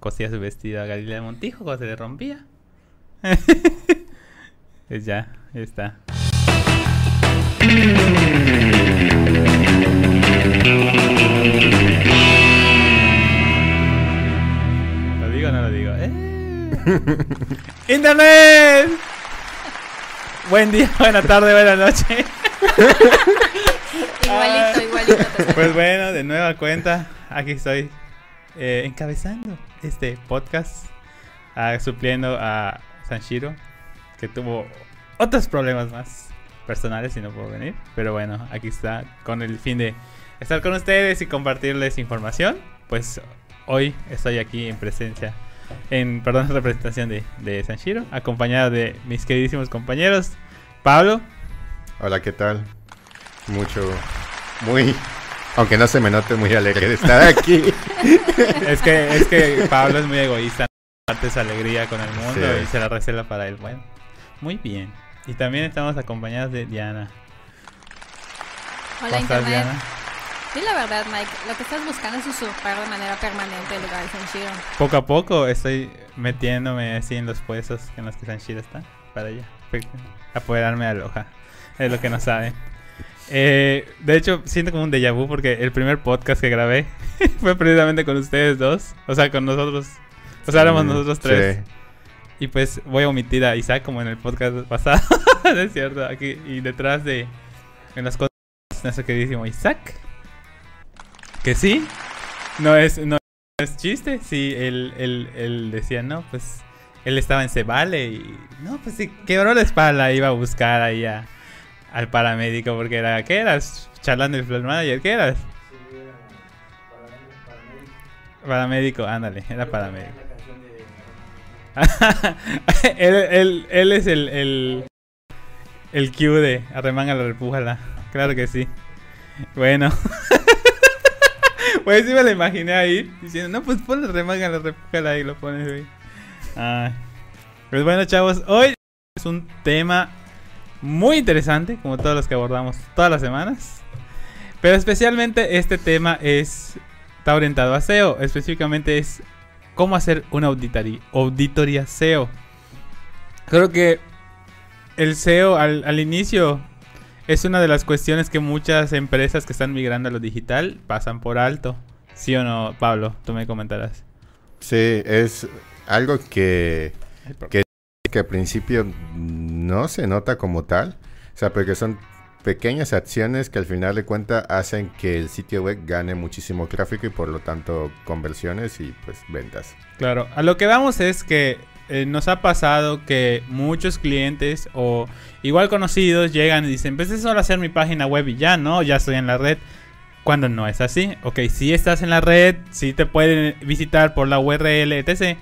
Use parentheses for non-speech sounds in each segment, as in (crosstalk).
cosía su vestido a Galilea Montijo cuando se le rompía. (laughs) pues ya, ya está. ¿Lo digo o no lo digo? ¡Eh! (laughs) ¡Internet! Buen día, buena tarde, buena noche. (laughs) igualito, igualito. Pues bueno, de nueva cuenta, aquí estoy eh, encabezando este podcast, ah, supliendo a Sanshiro, que tuvo otros problemas más personales y no pudo venir. Pero bueno, aquí está con el fin de estar con ustedes y compartirles información. Pues hoy estoy aquí en presencia, en, perdón, en representación de, de acompañado de mis queridísimos compañeros. Pablo, Hola, ¿qué tal? Mucho, muy, aunque no se me note, muy alegre de estar (laughs) aquí. es que, es que Pablo es muy egoísta, comparte esa alegría con el mundo Sí. y se la reserva para él. Bueno, muy bien. Y también estamos acompañados de Diana. Hola, ¿Cómo estás, Internet. Diana? Di la verdad, Mike. Lo que estás buscando es usurpar de manera permanente el lugar de Sanshiro. Poco a poco estoy metiéndome así en los puestos en los que Sanshiro está para allá. Apoderarme a Aloha. Es lo que no saben. Eh, de hecho, siento como un déjà vu porque el primer podcast que grabé (laughs) fue precisamente con ustedes dos. O sea, con nosotros. O sea, éramos Mm, nosotros tres. sí. Y pues voy a omitir a Isaac como en el podcast pasado. (laughs) ¿No es cierto? Aquí y detrás de. En las cosas, nuestro queridísimo Isaac. Que sí. No es, no es chiste. Sí, él, él, él decía, no, pues. Él estaba en Cebale y. No, pues sí, quebró la espalda. Iba a buscar ahí a- al paramédico porque era. ¿Qué eras? Charlando el floor manager, ¿qué eras? Paramédico, ándale, era paramédico. (laughs) él, él, él es el, el, el Q de arremángala, repújala. Claro que sí. Bueno. (laughs) pues sí me lo imaginé ahí diciendo, no, pues ponle arremángala, repújala y lo pones, güey. Ay. Pues bueno, chavos, hoy es un tema muy interesante, como todos los que abordamos todas las semanas. Pero especialmente este tema es está orientado a SEO. Específicamente es cómo hacer una auditoría, auditoría SEO. Creo que el SEO al, al inicio es una de las cuestiones que muchas empresas que están migrando a lo digital pasan por alto. ¿Sí o no, Pablo? Tú me comentarás. Sí, es algo que, que, que al principio no se nota como tal. O sea, porque son pequeñas acciones que al final de cuentas hacen que el sitio web gane muchísimo tráfico y por lo tanto conversiones y pues ventas. Claro, a lo que vamos es que eh, nos ha pasado que muchos clientes o igual conocidos llegan y dicen, pues es solo hacer mi página web y ya, ¿no? Ya estoy en la red. Cuando no es así. Ok, si estás en la red, si te pueden visitar por la URL, etc.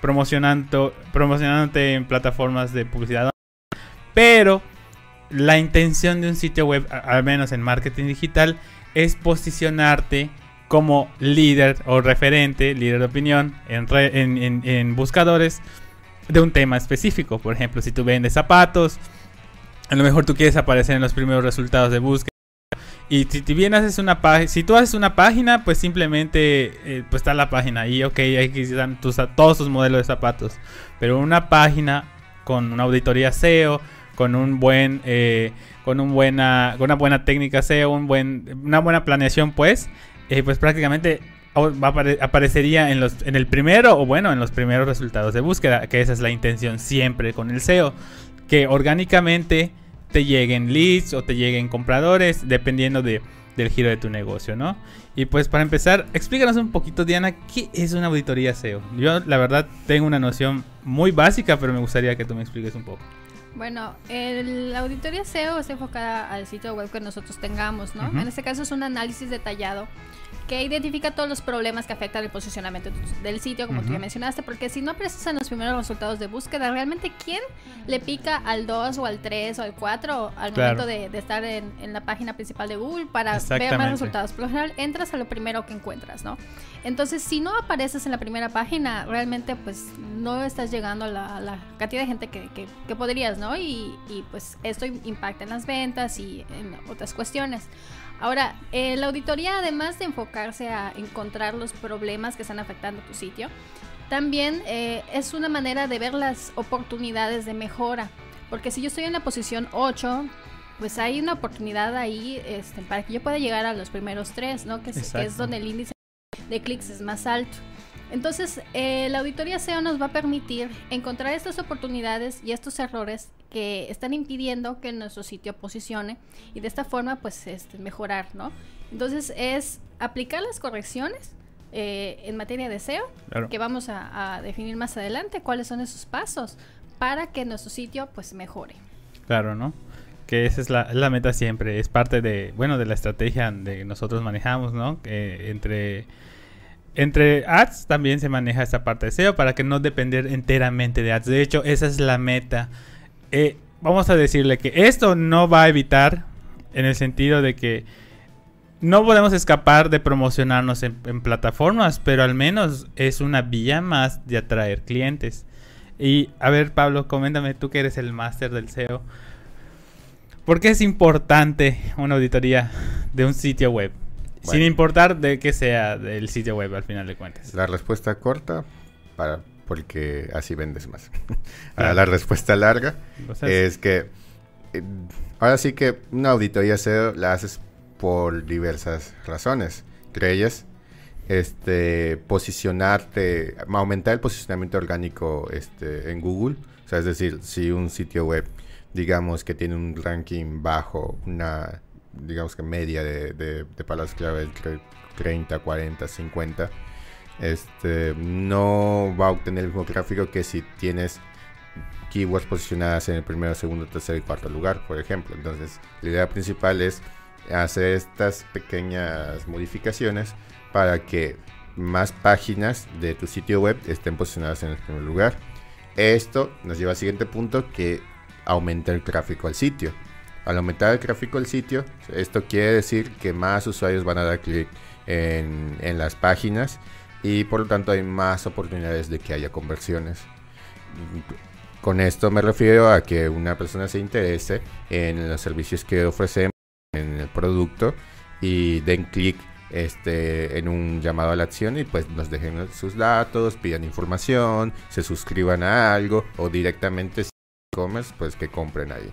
Promocionando, promocionándote en plataformas de publicidad. Pero la intención de un sitio web, al menos en marketing digital, es posicionarte como líder o referente, líder de opinión en, re- en- en- en buscadores de un tema específico. Por ejemplo, si tú vendes zapatos, a lo mejor tú quieres aparecer en los primeros resultados de búsqueda. Y si, bien haces una página, si tú haces una página, pues simplemente eh, pues está la página ahí, ok, aquí están todos tus modelos de zapatos. Pero una página con una auditoría SEO, con un buen, eh, con un buena, con una buena técnica SEO, un buen, una buena planeación, pues, eh, pues prácticamente apare- aparecería en los, en el primero o bueno, en los primeros resultados de búsqueda, que esa es la intención siempre con el SEO, que orgánicamente te lleguen leads o te lleguen compradores, dependiendo de, del giro de tu negocio, ¿no? Y pues para empezar, explícanos un poquito, Diana, ¿qué es una auditoría SEO? Yo la verdad tengo una noción muy básica, pero me gustaría que tú me expliques un poco. Bueno, el- la auditoría SEO está enfocada al sitio web que nosotros tengamos, ¿no? En este caso es un análisis detallado que identifica todos los problemas que afectan el posicionamiento del sitio, como tú ya mencionaste, porque si no apareces en los primeros resultados de búsqueda, realmente quién le pica al 2 o al 3 o al 4 al Claro. momento de, de estar en, en la página principal de Google para ver más resultados. Por lo general, entras a lo primero que encuentras, ¿no? Entonces, si no apareces en la primera página, realmente pues no estás llegando a la, a la cantidad de gente que, que- que podrías, ¿no? Y, y, pues esto impacta en las ventas y en otras cuestiones. Ahora, eh, la auditoría, además de enfocarse a encontrar los problemas que están afectando tu sitio, También eh, es una manera de ver las oportunidades de mejora. Porque si yo estoy en la posición 8, pues hay una oportunidad ahí este, para que yo pueda llegar a los primeros tres, ¿no? Que es, que es donde el índice de clics es más alto. Entonces, eh, la auditoría SEO nos va a permitir encontrar estas oportunidades y estos errores que están impidiendo que nuestro sitio posicione y de esta forma, pues, este, mejorar, ¿no? Entonces, es aplicar las correcciones eh, en materia de SEO, que vamos a, a, definir más adelante, cuáles son esos pasos para que nuestro sitio, pues, mejore. Claro, ¿no? que esa es la, la, meta siempre, es parte de, bueno, de la estrategia de nosotros manejamos, ¿no? Que entre, entre ads también se maneja esta parte de SEO para que no depender enteramente de ads. De hecho, esa es la meta. Eh, vamos a decirle que esto no va a evitar en el sentido de que no podemos escapar de promocionarnos en, en plataformas, pero al menos es una vía más de atraer clientes. Y a ver, Pablo, coméntame, tú que eres el máster del SEO. ¿Por qué es importante una auditoría de un sitio web? Sin importar de qué sea del sitio web al final de cuentas. La respuesta corta, para, porque así vendes más. (laughs) la respuesta larga es que eh, ahora sí que una auditoría SEO la haces por diversas razones. Entre ellas, este, posicionarte, aumentar el posicionamiento orgánico este, en Google. O sea, es decir, si un sitio web digamos que tiene un ranking bajo, una, digamos que media de, de, palabras clave entre 30, 40, 50, este, no va a obtener el mismo tráfico que si tienes keywords posicionadas en el primero, segundo, tercer y cuarto lugar, por ejemplo. Entonces, la idea principal es hacer estas pequeñas modificaciones para que más páginas de tu sitio web estén posicionadas en el primer lugar. Esto nos lleva al siguiente punto que aumenta el tráfico al sitio. Al aumentar el tráfico al sitio, esto quiere decir que más usuarios van a dar clic en, las páginas y por lo tanto hay más oportunidades de que haya conversiones. Con esto me refiero a que una persona se interese en los servicios que ofrecemos, en el producto y den clic este, en un llamado a la acción y pues nos dejen sus datos, pidan información, se suscriban a algo o directamente pues que compren ahí.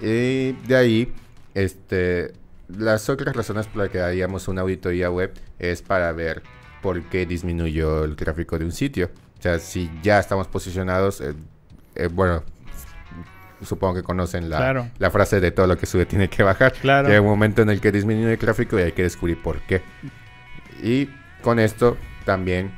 Y de ahí, este, las otras razones por las que haríamos una auditoría web es para ver por qué disminuyó el tráfico de un sitio. O sea, si ya estamos posicionados, eh, eh, bueno, supongo que conocen la, la, frase de todo lo que sube tiene que bajar. Claro. hay un momento en el que disminuye el tráfico y hay que descubrir por qué. Y con esto también,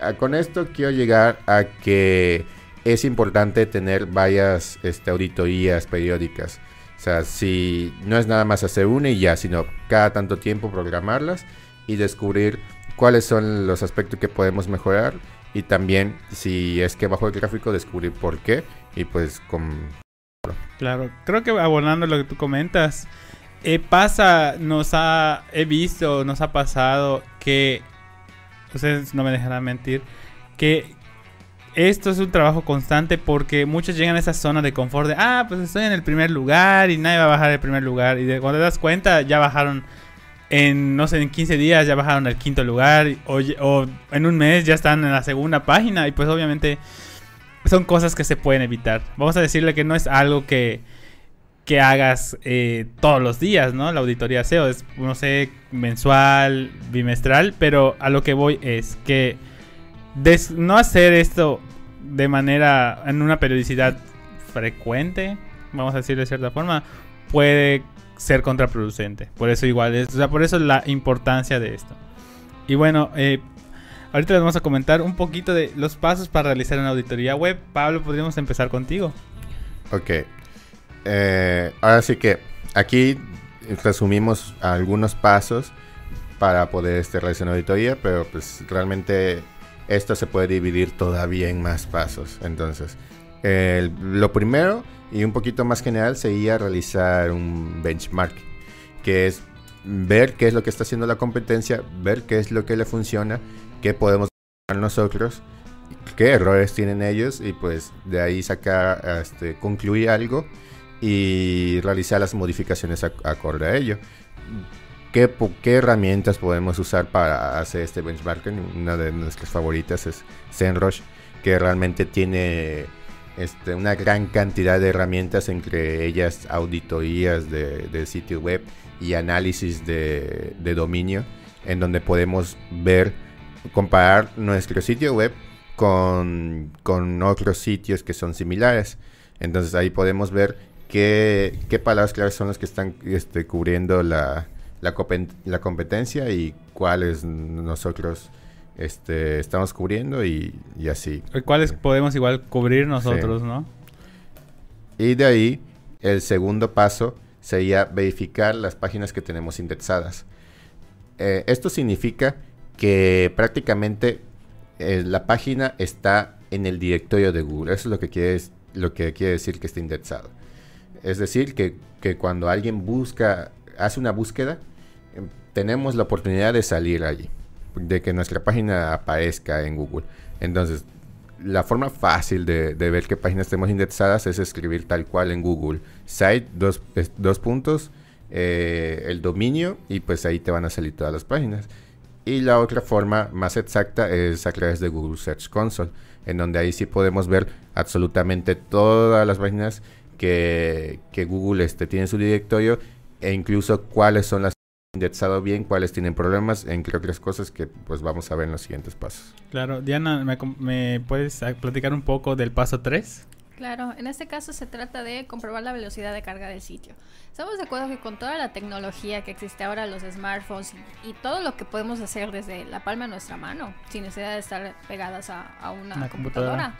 ah, con esto quiero llegar a que es importante tener varias este, auditorías periódicas. O sea, si no es nada más hacer una y ya, sino cada tanto tiempo programarlas y descubrir cuáles son los aspectos que podemos mejorar y también si es que bajo el gráfico descubrir por qué y pues con... Claro, creo que abonando lo que tú comentas, eh, pasa, nos ha, he visto, nos ha pasado que, ustedes no me dejarán mentir, que esto es un trabajo constante porque muchos llegan a esa zona de confort de, ah, pues estoy en el primer lugar y nadie va a bajar el primer lugar. Y cuando te das cuenta, ya bajaron en, no sé, en 15 días ya bajaron al quinto lugar o, o, en un mes ya están en la segunda página y pues obviamente son cosas que se pueden evitar. Vamos a decirle que no es algo que, que hagas eh, todos los días, ¿no? La auditoría SEO es, no sé, mensual, bimestral, pero a lo que voy es que no hacer esto de manera, en una periodicidad frecuente, vamos a decir de cierta forma, puede ser contraproducente. Por eso igual, es, o sea, por eso la importancia de esto. Y bueno, eh, ahorita les vamos a comentar un poquito de los pasos para realizar una auditoría web. Pablo, podríamos empezar contigo. Ok. Eh, ahora sí que aquí resumimos algunos pasos para poder este, realizar una auditoría, pero pues realmente esto se puede dividir todavía en más pasos. Entonces, lo primero y un poquito más general sería realizar un benchmark, que es ver qué es lo que está haciendo la competencia, ver qué es lo que le funciona, qué podemos hacer nosotros, qué errores tienen ellos y pues de ahí sacar, este, concluir algo y realizar las modificaciones acorde a ello. ¿Qué, herramientas podemos usar para hacer este benchmarking. Una de nuestras favoritas es ZenRush, que realmente tiene este, una gran cantidad de herramientas, entre ellas auditorías de, sitio web y análisis de, de dominio, en donde podemos ver, comparar nuestro sitio web con, con otros sitios que son similares. Entonces ahí podemos ver qué, qué palabras claves son las que están este, cubriendo la, la, la, competencia y cuáles nosotros este, estamos cubriendo y, y así. ¿Cuáles podemos igual cubrir nosotros, no? Y de ahí, el segundo paso sería verificar las páginas que tenemos indexadas. Eh, esto significa que prácticamente eh, la página está en el directorio de Google. Eso es lo que quiere, lo que quiere decir que está indexado. Es decir, que, cuando alguien busca, hace una búsqueda, tenemos la oportunidad de salir allí, de que nuestra página aparezca en Google. Entonces, la forma fácil de, ver qué páginas tenemos indexadas es escribir tal cual en Google. Site, dos, dos puntos, eh, el dominio y pues ahí te van a salir todas las páginas. Y la otra forma más exacta es a través de Google Search Console, en donde ahí sí podemos ver absolutamente todas las páginas que, Google este, tiene en su directorio e incluso cuáles son las indexado bien, cuáles tienen problemas, entre otras cosas que pues vamos a ver en los siguientes pasos. Claro, Diana, ¿me, me puedes platicar un poco del paso 3? Claro, en este caso se trata de comprobar la velocidad de carga del sitio. Estamos de acuerdo que con toda la tecnología que existe ahora, los smartphones y, todo lo que podemos hacer desde la palma de nuestra mano, sin necesidad de estar pegadas a, una, computadora,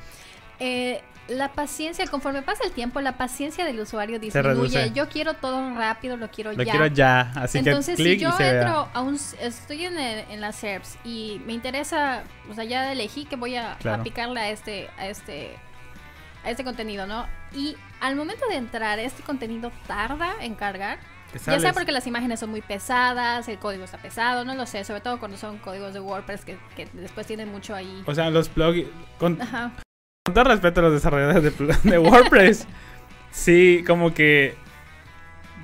eh, la paciencia, conforme pasa el tiempo, la paciencia del usuario disminuye. Yo quiero todo rápido, lo quiero ya. Lo quiero ya, así Entonces, que clic si yo entro a un, estoy en, en las SERPs y me interesa, o sea, ya elegí que voy a, a picarle a este, a este a este contenido, ¿no? Y al momento de entrar, este contenido tarda en cargar. Ya sea porque las imágenes son muy pesadas, el código está pesado, no lo sé, sobre todo cuando son códigos de WordPress que, después tienen mucho ahí. O sea, los plugins... Con, todo respeto a los desarrolladores de, de WordPress, (laughs) sí, como que...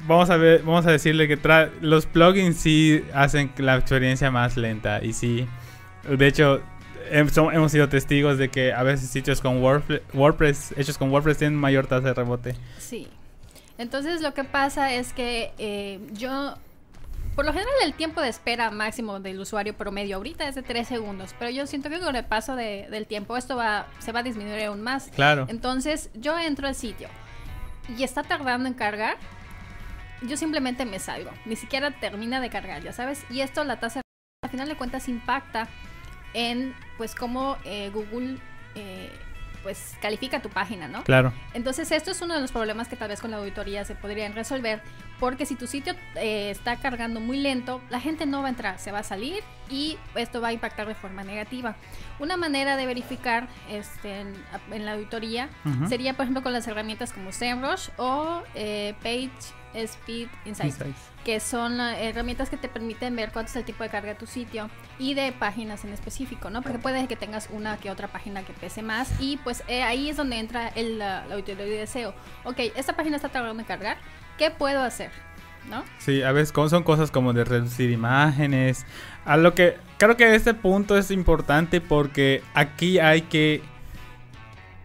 Vamos a ver, vamos a decirle que los plugins sí hacen la experiencia más lenta y sí, de hecho, hemos sido testigos de que a veces sitios con WordPress, hechos con WordPress tienen mayor tasa de rebote. Sí. Entonces lo que pasa es que eh, yo, por lo general el tiempo de espera máximo del usuario promedio ahorita es de 3 segundos, pero yo siento que con el paso del tiempo esto va, se va a disminuir aún más. Claro. Entonces yo entro al sitio y está tardando en cargar, yo simplemente me salgo, ni siquiera termina de cargar, ya sabes, y esto la tasa al final de cuentas impacta en pues cómo eh, Google eh, pues califica tu página, ¿no? Claro. Entonces esto es uno de los problemas que tal vez con la auditoría se podrían resolver, porque si tu sitio eh, está cargando muy lento, la gente no va a entrar, se va a salir y esto va a impactar de forma negativa. Una manera de verificar este, en, la auditoría sería, por ejemplo, con las herramientas como SEMrush o Page Speed Insights, que son herramientas que te permiten ver cuánto es el tipo de carga de tu sitio y de páginas en específico, ¿no? Porque puede que tengas una que otra página que pese más y pues eh, ahí es donde entra el, la, auditoría de deseo. Ok, esta página está tardando en cargar, ¿qué puedo hacer? ¿No? Sí, a veces son cosas como de reducir imágenes. A lo que creo que este punto es importante porque aquí hay que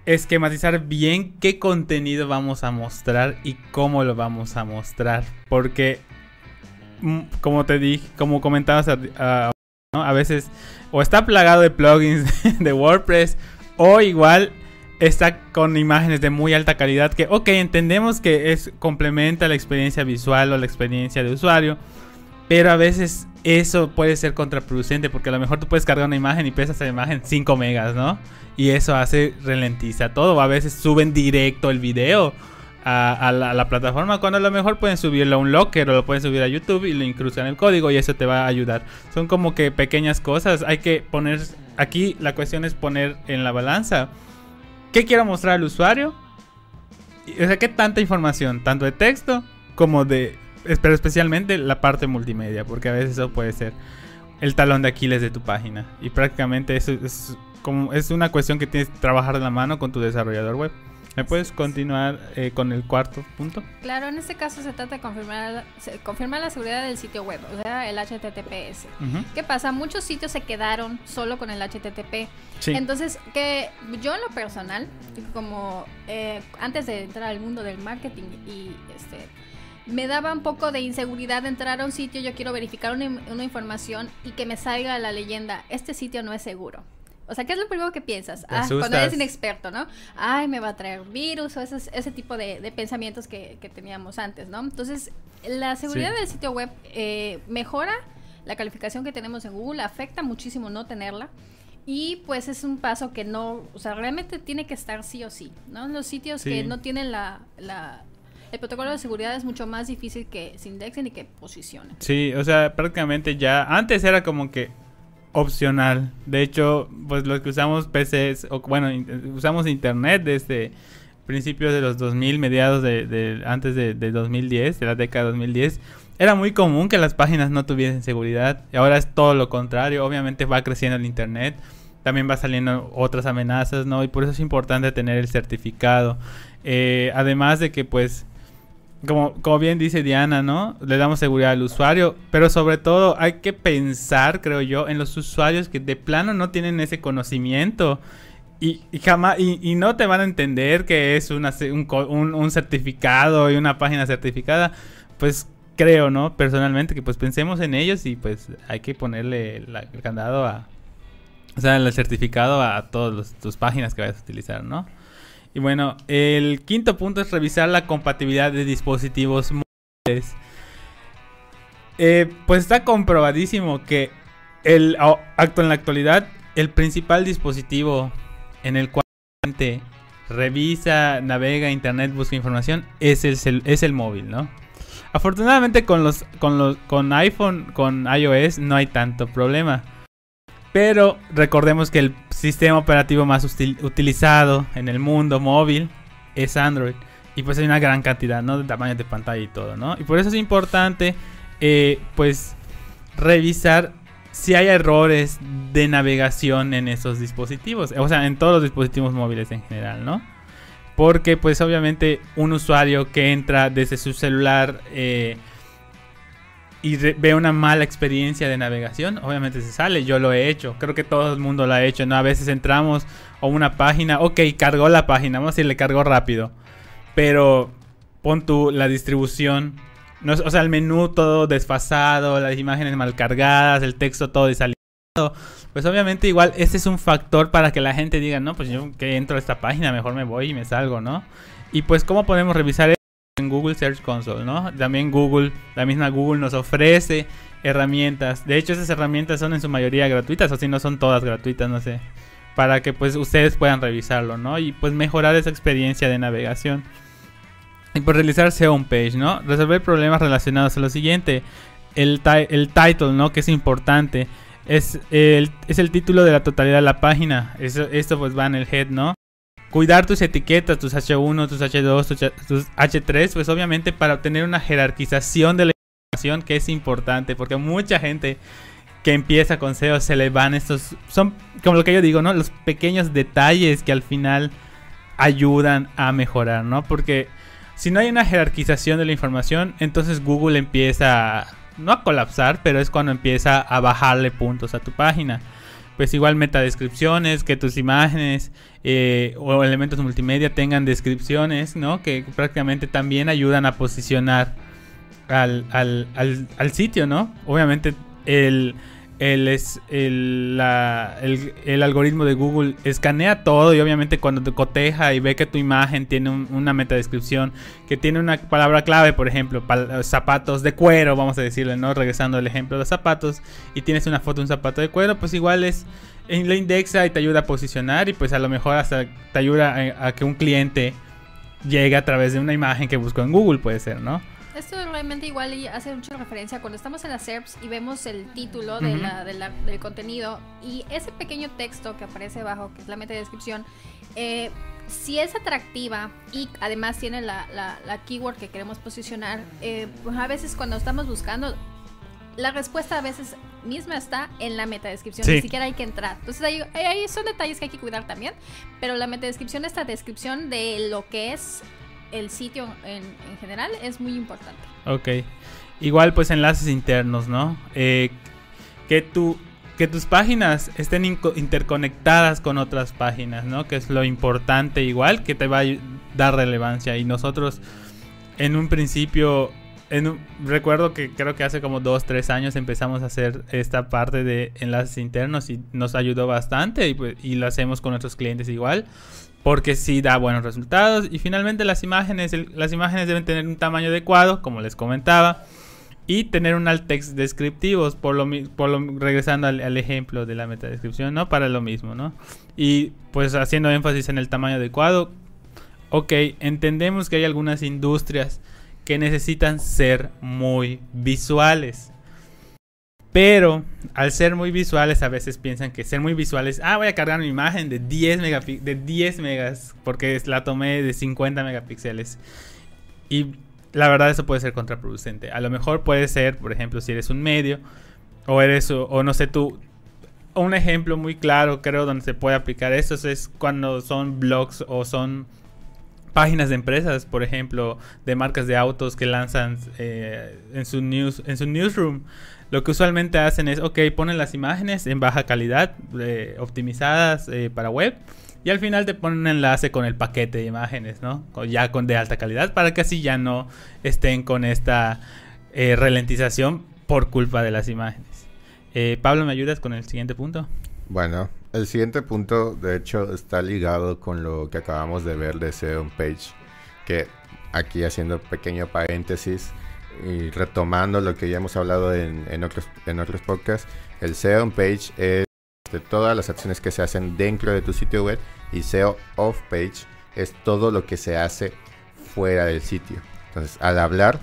esquematizar bien qué contenido vamos a mostrar y cómo lo vamos a mostrar. Porque, mm, como te dije, como comentabas a, veces o está plagado de plugins (laughs) de WordPress o igual está con imágenes de muy alta calidad que, ok, entendemos que es complementa la experiencia visual o la experiencia de usuario, pero a veces eso puede ser contraproducente porque a lo mejor tú puedes cargar una imagen y pesa esa imagen 5 megas, ¿no? Y eso hace ralentiza todo. A veces suben directo el video a, la, plataforma cuando a lo mejor pueden subirlo a un locker o lo pueden subir a YouTube y lo incrustan el código y eso te va a ayudar. Son como que pequeñas cosas. Hay que poner aquí la cuestión es poner en la balanza qué quiero mostrar al usuario. O sea, qué tanta información, tanto de texto como de pero especialmente la parte multimedia, porque a veces eso puede ser el talón de Aquiles de tu página. Y prácticamente eso es como es una cuestión que tienes que trabajar de la mano con tu desarrollador web. ¿Me puedes continuar eh, con el cuarto punto? Claro, en este caso se trata de confirmar, confirmar la seguridad del sitio web, o sea, el HTTPS. ¿Qué pasa? Muchos sitios se quedaron solo con el HTTP. Entonces, que yo en lo personal, como eh, antes de entrar al mundo del marketing y este me daba un poco de inseguridad entrar a un sitio, yo quiero verificar una, una información y que me salga la leyenda, este sitio no es seguro. O sea, ¿qué es lo primero que piensas? Ah, cuando eres inexperto, ¿no? Ay, me va a traer virus o ese, ese tipo de, pensamientos que, teníamos antes, ¿no? Entonces, la seguridad del sitio web eh, mejora la calificación que tenemos en Google, afecta muchísimo no tenerla. Y pues es un paso que no, o sea, realmente tiene que estar sí o sí, ¿no? Los sitios que no tienen la, la, el protocolo de seguridad es mucho más difícil que se indexen y que posicionen. Sí, o sea, prácticamente ya, antes era como que opcional. De hecho, pues los que usamos PCs, o bueno, usamos internet desde principios de los 2000, mediados de, antes de, 2010, de la década de 2010, era muy común que las páginas no tuviesen seguridad. Y ahora es todo lo contrario. Obviamente va creciendo el internet. También va saliendo otras amenazas, ¿no? Y por eso es importante tener el certificado. Eh, además de que, pues, como, como bien dice Diana, ¿no? Le damos seguridad al usuario, pero sobre todo hay que pensar, creo yo, en los usuarios que de plano no tienen ese conocimiento y, jamás y, no te van a entender que es un, un, certificado y una página certificada. Pues creo, ¿no? Personalmente que pues pensemos en ellos y pues hay que ponerle el candado a, o sea, el certificado a todas tus páginas que vayas a utilizar, ¿no? Y bueno, el quinto punto es revisar la compatibilidad de dispositivos móviles. Eh, pues está comprobadísimo que el acto en la actualidad, el principal dispositivo en el cual revisa, navega, internet, busca información, es el, es el móvil, ¿no? Afortunadamente con los, con los con iPhone, con iOS no hay tanto problema. Pero recordemos que el sistema operativo más utilizado en el mundo móvil es Android. Y pues hay una gran cantidad, ¿no? De tamaños de pantalla y todo, ¿no? Y por eso es importante, eh, pues, revisar si hay errores de navegación en esos dispositivos. O sea, en todos los dispositivos móviles en general, ¿no? Porque, pues, obviamente, un usuario que entra desde su celular... Eh, y ve una mala experiencia de navegación, obviamente se sale. Yo lo he hecho, creo que todo el mundo lo ha hecho, ¿no? A veces entramos a una página, ok, cargó la página, vamos a decir, le cargó rápido. Pero pon tú la distribución, o sea, el menú todo desfasado, las imágenes mal cargadas, el texto todo desalineado. Pues obviamente igual este es un factor para que la gente diga, no, pues yo que entro a esta página, mejor me voy y me salgo, ¿no? Y pues cómo podemos revisar en Google Search Console, ¿no? También Google, la misma Google nos ofrece herramientas. De hecho, esas herramientas son en su mayoría gratuitas, o si no son todas gratuitas, no sé. Para que pues ustedes puedan revisarlo, ¿no? Y pues mejorar esa experiencia de navegación. Y por realizar SEO page, ¿no? Resolver problemas relacionados a lo siguiente. El, el title, ¿no? Que es importante. Es el, es el título de la totalidad de la página. Eso, esto pues va en el head, ¿no? Cuidar tus etiquetas, tus H1, tus H2, tus, H3, pues obviamente para obtener una jerarquización de la información que es importante, porque mucha gente que empieza con SEO se le van estos, son como lo que yo digo, ¿no? Los pequeños detalles que al final ayudan a mejorar, ¿no? Porque si no hay una jerarquización de la información, entonces Google empieza, no a colapsar, pero es cuando empieza a bajarle puntos a tu página pues igual metadescripciones, que tus imágenes eh, o elementos multimedia tengan descripciones, ¿no? Que prácticamente también ayudan a posicionar al, al, al, al sitio, ¿no? Obviamente el el, es, el, el, algoritmo de Google escanea todo y obviamente cuando te coteja y ve que tu imagen tiene una metadescripción, que tiene una palabra clave, por ejemplo, zapatos de cuero, vamos a decirle, ¿no? Regresando al ejemplo de los zapatos, y tienes una foto de un zapato de cuero, pues igual es, la indexa y te ayuda a posicionar y pues a lo mejor hasta te ayuda a que un cliente llegue a través de una imagen que buscó en Google, puede ser, ¿no? Esto realmente igual hace mucha referencia cuando estamos en las SERPs y vemos el título de la, del contenido y ese pequeño texto que aparece abajo, que es la meta descripción, eh, si es atractiva y además tiene la, la keyword que queremos posicionar, eh, pues a veces cuando estamos buscando, la respuesta a veces misma está en la metadescripción, ni siquiera hay que entrar. Entonces ahí, ahí, son detalles que hay que cuidar también, pero la metadescripción, esta descripción de lo que es el sitio en, general es muy importante. Ok. Igual pues enlaces internos, ¿no? Eh, que, tu, que tus páginas estén interconectadas con otras páginas, ¿no? Que es lo importante igual, que te va a dar relevancia. Y nosotros en un principio recuerdo que creo que hace como dos, tres años empezamos a hacer esta parte de enlaces internos y nos ayudó bastante y, pues, y lo hacemos con nuestros clientes igual porque sí da buenos resultados. Y finalmente las imágenes las imágenes deben tener un tamaño adecuado como les comentaba y tener un alt text descriptivos por lo, por lo regresando al, ejemplo de la metadescripción no para lo mismo no y pues haciendo énfasis en el tamaño adecuado ok entendemos que hay algunas industrias que necesitan ser muy visuales. Pero al ser muy visuales a veces piensan que ser muy visuales, ah, voy a cargar una imagen de 10, de 10 megas porque la tomé de 50 megapíxeles. Y la verdad eso puede ser contraproducente. A lo mejor puede ser, por ejemplo, si eres un medio o eres o no sé tú un ejemplo muy claro creo donde se puede aplicar eso es cuando son blogs o son páginas de empresas, por ejemplo, de marcas de autos que lanzan eh, en, su news, en su newsroom. Lo que usualmente hacen es, ok, ponen las imágenes en baja calidad, eh, optimizadas eh, para web, y al final te ponen un enlace con el paquete de imágenes, ¿no? Ya con de alta calidad, para que así ya no estén con esta ralentización por culpa de las imágenes. Pablo, ¿me ayudas con el siguiente punto? Bueno, el siguiente punto, de hecho, está ligado con lo que acabamos de ver de SEO Page, que aquí haciendo pequeño paréntesis y retomando lo que ya hemos hablado en, otros, en otros podcasts, el SEO Page es de todas las acciones que se hacen dentro de tu sitio web y SEO Off Page es todo lo que se hace fuera del sitio. Entonces, al hablar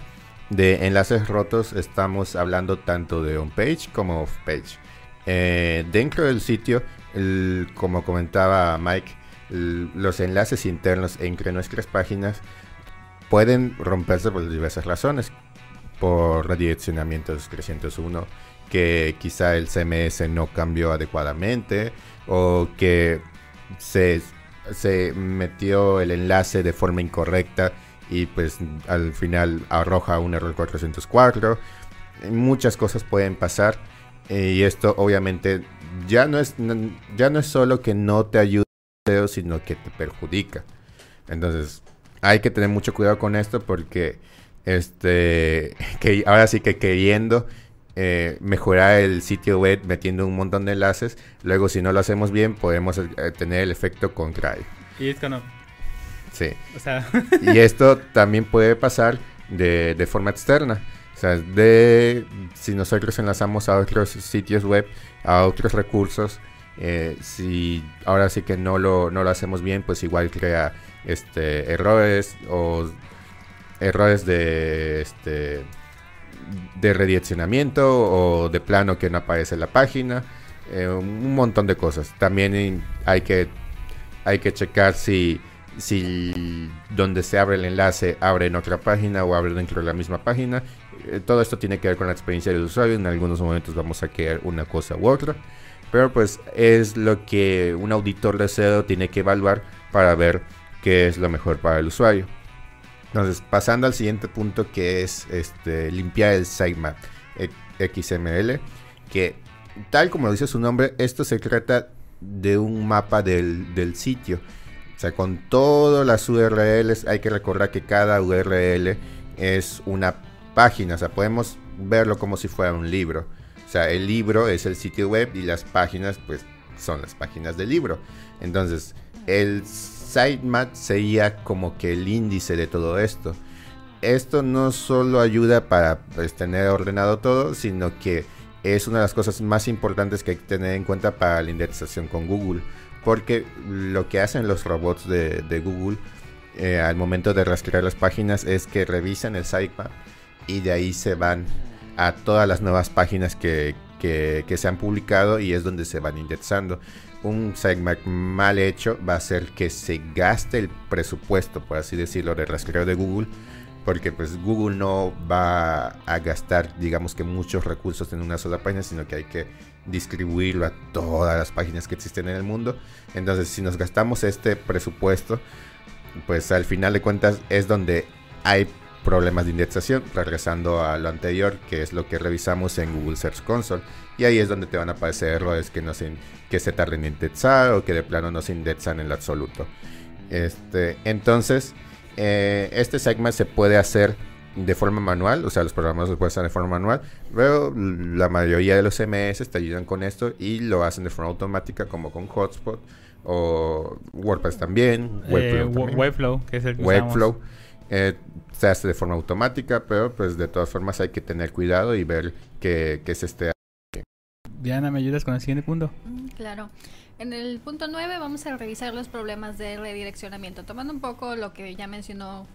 de enlaces rotos, estamos hablando tanto de on page como off page. Eh, dentro del sitio como comentaba Mike, los enlaces internos entre nuestras páginas pueden romperse por diversas razones. Por redireccionamientos 301, que quizá el CMS no cambió adecuadamente o que se, se metió el enlace de forma incorrecta y pues al final arroja un error 404. Muchas cosas pueden pasar y esto obviamente ya no es, ya no es solo que no te ayuda, sino que te perjudica. Entonces, hay que tener mucho cuidado con esto porque este que ahora sí que queriendo eh, mejorar el sitio web metiendo un montón de enlaces, luego si no lo hacemos bien podemos eh, tener el efecto contrario. Y es que no. Sí. y esto también puede pasar de, de forma externa. O sea, de si nosotros enlazamos a otros sitios web, a otros recursos, eh, si ahora sí que no lo, no lo hacemos bien, pues igual crea este errores o errores de este de redireccionamiento o de plano que no aparece en la página, eh, un montón de cosas. También hay que hay que checar si si donde se abre el enlace abre en otra página o abre dentro de la misma página eh, todo esto tiene que ver con la experiencia del usuario. En algunos momentos vamos a querer una cosa u otra. Pero pues es lo que un auditor de SEO tiene que evaluar para ver qué es lo mejor para el usuario. Entonces, pasando al siguiente punto que es este, limpiar el sitemap XML, que tal como dice su nombre, esto se trata de un mapa del, del sitio. O sea, con todas las URLs hay que recordar que cada URL es una páginas, o sea, podemos verlo como si fuera un libro. O sea, el libro es el sitio web y las páginas, pues, son las páginas del libro. Entonces, el sitemap sería como que el índice de todo esto. Esto no solo ayuda para pues, tener ordenado todo, sino que es una de las cosas más importantes que hay que tener en cuenta para la indexación con Google. Porque lo que hacen los robots de, Google eh, al momento de rastrear las páginas es que revisan el sitemap y de ahí se van a todas las nuevas páginas que, se han publicado y es donde se van indexando. Un sitemap mal hecho va a hacer que se gaste el presupuesto, por así decirlo, de rastreo de Google porque pues Google no va a gastar, digamos que muchos recursos en una sola página, sino que hay que distribuirlo a todas las páginas que existen en el mundo. Entonces, si nos gastamos este presupuesto, pues al final de cuentas es donde hay problemas de indexación, regresando a lo anterior, que es lo que revisamos en Google Search Console. Y ahí es donde te van a aparecer errores que, no se, que se tarden en indexar o que de plano no se indexan en lo absoluto. Este, entonces, eh, este segment se puede hacer de forma manual, o sea, los programas lo pueden hacer de forma manual, pero la mayoría de los CMS te ayudan con esto y lo hacen de forma automática como con Hotspot o WordPress también, eh, Webflow, que es el que Webflow. Eh, se hace de forma automática, pero pues de todas formas hay que tener cuidado y ver que, que se esté... Diana, ¿me ayudas con el siguiente punto? Mm, claro. En el punto 9 vamos a revisar los problemas de redireccionamiento, tomando un poco lo que ya mencionó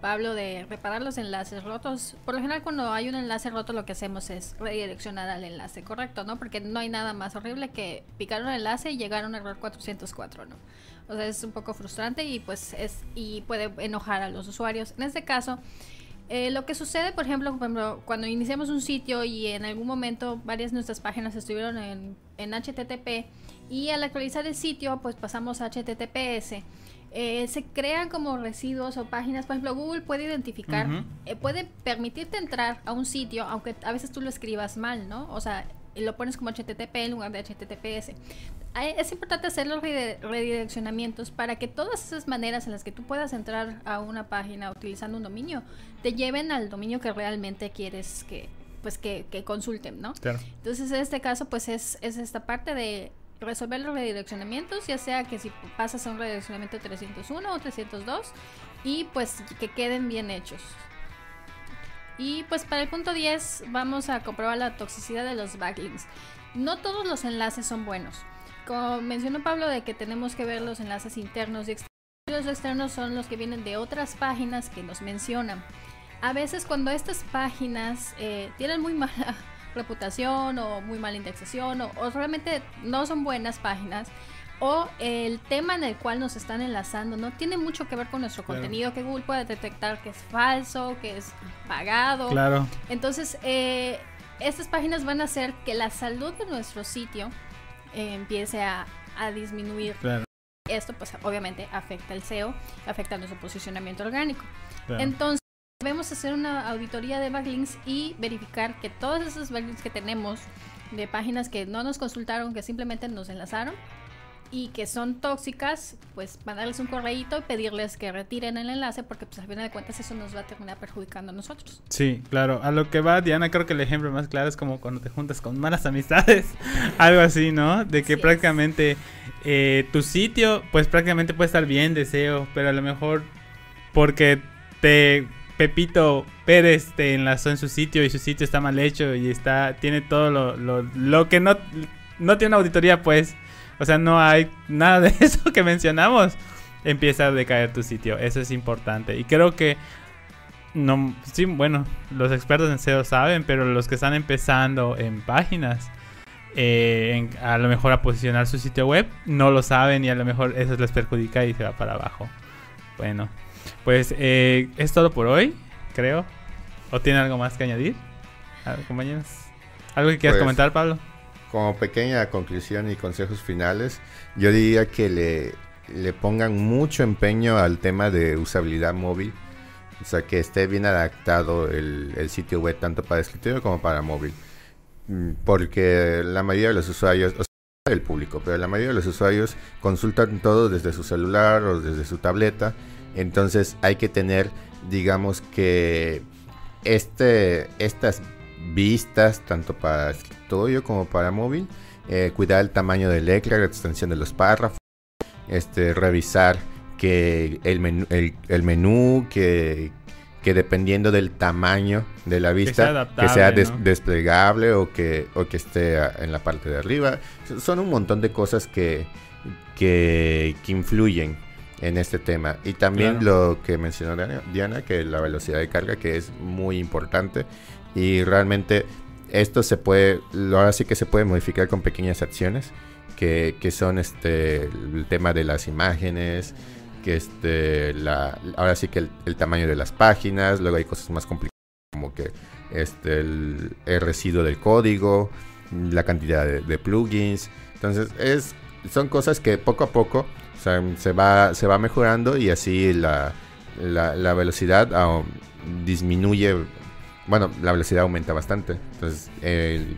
Pablo de reparar los enlaces rotos. Por lo general cuando hay un enlace roto lo que hacemos es redireccionar al enlace correcto, ¿no? Porque no hay nada más horrible que picar un enlace y llegar a un error 404, ¿no? O sea, es un poco frustrante y pues es y puede enojar a los usuarios. En este caso, eh, lo que sucede, por ejemplo, cuando iniciamos un sitio y en algún momento varias de nuestras páginas estuvieron en, en HTTP, y al actualizar el sitio, pues pasamos a HTTPS. Eh, se crean como residuos o páginas. Por ejemplo, Google puede identificar, eh, puede permitirte entrar a un sitio, aunque a veces tú lo escribas mal, ¿no? O sea, lo pones como HTTP en lugar de HTTPS. Es importante hacer los redireccionamientos para que todas esas maneras en las que tú puedas entrar a una página utilizando un dominio te lleven al dominio que realmente quieres que pues que, consulten, ¿no? Entonces en este caso pues es, es esta parte de resolver los redireccionamientos, ya sea que si pasas a un redireccionamiento 301 o 302 y pues que queden bien hechos. Y pues para el punto 10 vamos a comprobar la toxicidad de los backlinks. No todos los enlaces son buenos. Como mencionó Pablo de que tenemos que ver los enlaces internos y externos. Los externos son los que vienen de otras páginas que nos mencionan. A veces cuando estas páginas eh, tienen muy mala (laughs) reputación o muy mala indexación o, realmente no son buenas páginas o el tema en el cual nos están enlazando no tiene mucho que ver con nuestro contenido que Google puede detectar que es falso, que es pagado. Claro. Entonces, eh, estas páginas van a hacer que la salud de nuestro sitio eh, empiece a, disminuir. Esto, pues, obviamente afecta el SEO, afecta nuestro posicionamiento orgánico. Entonces, Debemos hacer una auditoría de backlinks y verificar que todos esos backlinks que tenemos de páginas que no nos consultaron, que simplemente nos enlazaron y que son tóxicas, pues mandarles un correíto y pedirles que retiren el enlace porque pues al final de cuentas eso nos va a terminar perjudicando a nosotros. Sí, claro. A lo que va, Diana, creo que el ejemplo más claro es como cuando te juntas con malas amistades, (laughs) algo así, ¿no? De que prácticamente eh, tu sitio, pues prácticamente puede estar bien deseo, pero a lo mejor porque te Pepito Pérez te enlazó en su sitio y su sitio está mal hecho y está tiene todo lo, lo, que no, no tiene una auditoría, pues. O sea, no hay nada de (laughs) eso que mencionamos. Empieza a decaer tu sitio. Eso es importante. Y creo que no, sí, bueno, los expertos en SEO saben, pero los que están empezando en páginas, eh, a lo mejor a posicionar su sitio web, no lo saben y a lo mejor eso les perjudica y se va para abajo. Bueno, pues eh, es todo por hoy, creo. ¿O tiene algo más que añadir? A ver, compañeros. ¿Algo que quieras pues, comentar, Pablo? Como pequeña conclusión y consejos finales, yo diría que le, le pongan mucho empeño al tema de usabilidad móvil. O sea, que esté bien adaptado el, el sitio web tanto para escritorio como para móvil. Mm, porque la mayoría de los usuarios, o sea, el público, pero la mayoría de los usuarios consultan todo desde su celular o desde su tableta entonces hay que tener, digamos que este, estas vistas, tanto para escritorio como para móvil, eh, cuidar el tamaño del letra, la extensión de los párrafos, este, revisar que el menú, el, menú que, que, dependiendo del tamaño de la vista, que sea, desplegable o que, o que esté en la parte de arriba. Son un montón de cosas que, que, que influyen en este tema. Y también lo que mencionó Diana, que la velocidad de carga, que es muy importante. Y realmente esto se puede, ahora sí que se puede modificar con pequeñas acciones, que, que son este, el tema de las imágenes, que este, la, ahora sí que el, tamaño de las páginas, luego hay cosas más complicadas como que este, el, residuo del código, la cantidad de, plugins. Entonces, es, son cosas que poco a poco se, va, se va mejorando y así la, la, velocidad disminuye. Bueno, la velocidad aumenta bastante. Entonces,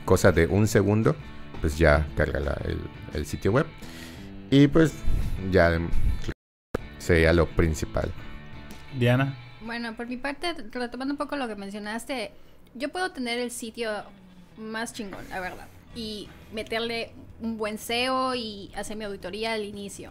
cosa de un segundo, pues ya carga el, el sitio web. Y pues ya sería lo principal. Diana. Bueno, por mi parte, retomando un poco lo que mencionaste, yo puedo tener el sitio más chingón, la verdad, y meterle un buen SEO y hacer mi auditoría al inicio.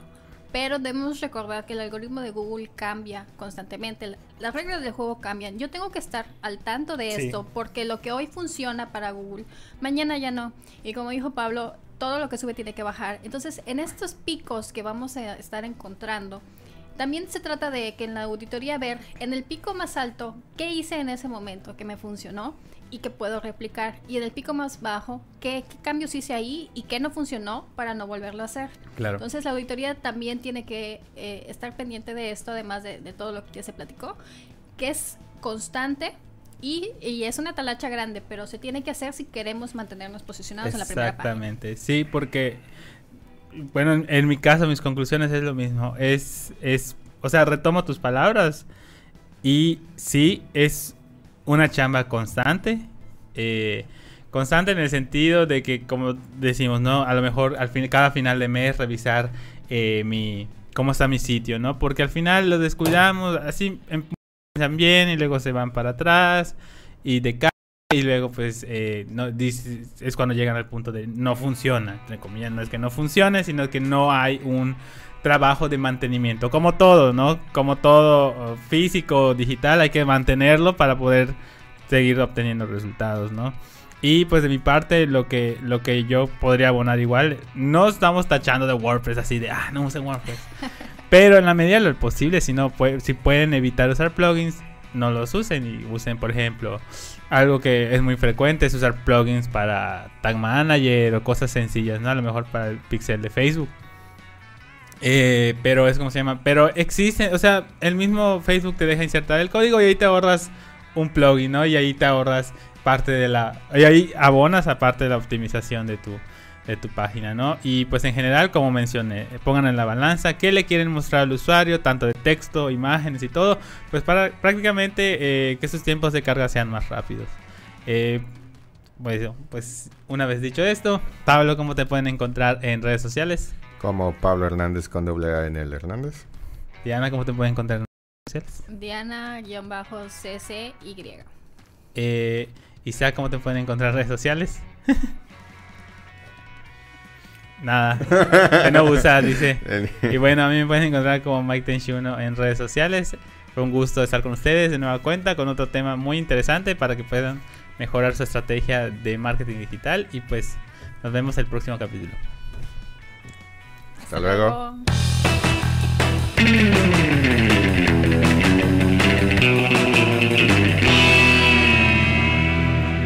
Pero debemos recordar que el algoritmo de Google cambia constantemente. Las reglas del juego cambian. Yo tengo que estar al tanto de esto porque lo que hoy funciona para Google, mañana ya no. Y como dijo Pablo, todo lo que sube tiene que bajar. Entonces, en estos picos que vamos a estar encontrando, también se trata de que en la auditoría ver en el pico más alto qué hice en ese momento que me funcionó y que puedo replicar. Y en el pico más bajo, qué, cambios hice ahí y qué no funcionó para no volverlo a hacer. Claro. Entonces la auditoría también tiene que eh, estar pendiente de esto, además de, todo lo que ya se platicó, que es constante y, y, es una talacha grande, pero se tiene que hacer si queremos mantenernos posicionados en la primera página. Exactamente, sí, porque bueno, en, mi caso, mis conclusiones es lo mismo. Es, es, o sea, retomo tus palabras. Y sí, es una chamba constante. Eh, constante en el sentido de que, como decimos, ¿no? A lo mejor al fin, cada final de mes revisar eh, mi cómo está mi sitio, ¿no? Porque al final lo descuidamos, así empiezan bien y luego se van para atrás y de y luego pues eh, es cuando llegan al punto de no funciona, entre comillas, no es que no funcione, sino que no hay un trabajo de mantenimiento, como todo, ¿no? Como todo físico, digital, hay que mantenerlo para poder seguir obteniendo resultados, ¿no? Y pues de mi parte, lo que, lo que yo podría abonar igual, no estamos tachando de WordPress así de, ah, no usen WordPress. (laughs) Pero en la medida de lo posible, si, no, si pueden evitar usar plugins, no los usen y usen, por ejemplo, algo que es muy frecuente es usar plugins para Tag Manager o cosas sencillas, ¿no? A lo mejor para el pixel de Facebook. Eh, pero es como se llama. Pero existe, o sea, el mismo Facebook te deja insertar el código y ahí te ahorras un plugin, ¿no? Y ahí te ahorras parte de la. Y ahí abonas aparte de la optimización de tu, de tu página, ¿no? Y pues en general, como mencioné, pongan en la balanza qué le quieren mostrar al usuario, tanto de texto, imágenes y todo, pues para prácticamente eh, que sus tiempos de carga sean más rápidos. Eh, bueno, pues una vez dicho esto, Pablo, ¿cómo te pueden encontrar en redes sociales? Como Pablo Hernández con doble A en el Hernández. Diana, ¿cómo te pueden encontrar en redes sociales? Diana-CCY. Eh, Isaac, ¿cómo te pueden encontrar en redes sociales? (laughs) Nada, que no usa, dice. (laughs) Y bueno, a mí me pueden encontrar como Mike Tenchuno en redes sociales. Fue un gusto estar con ustedes de nueva cuenta con otro tema muy interesante para que puedan mejorar su estrategia de marketing digital. Y pues nos vemos el próximo capítulo. Hasta, luego.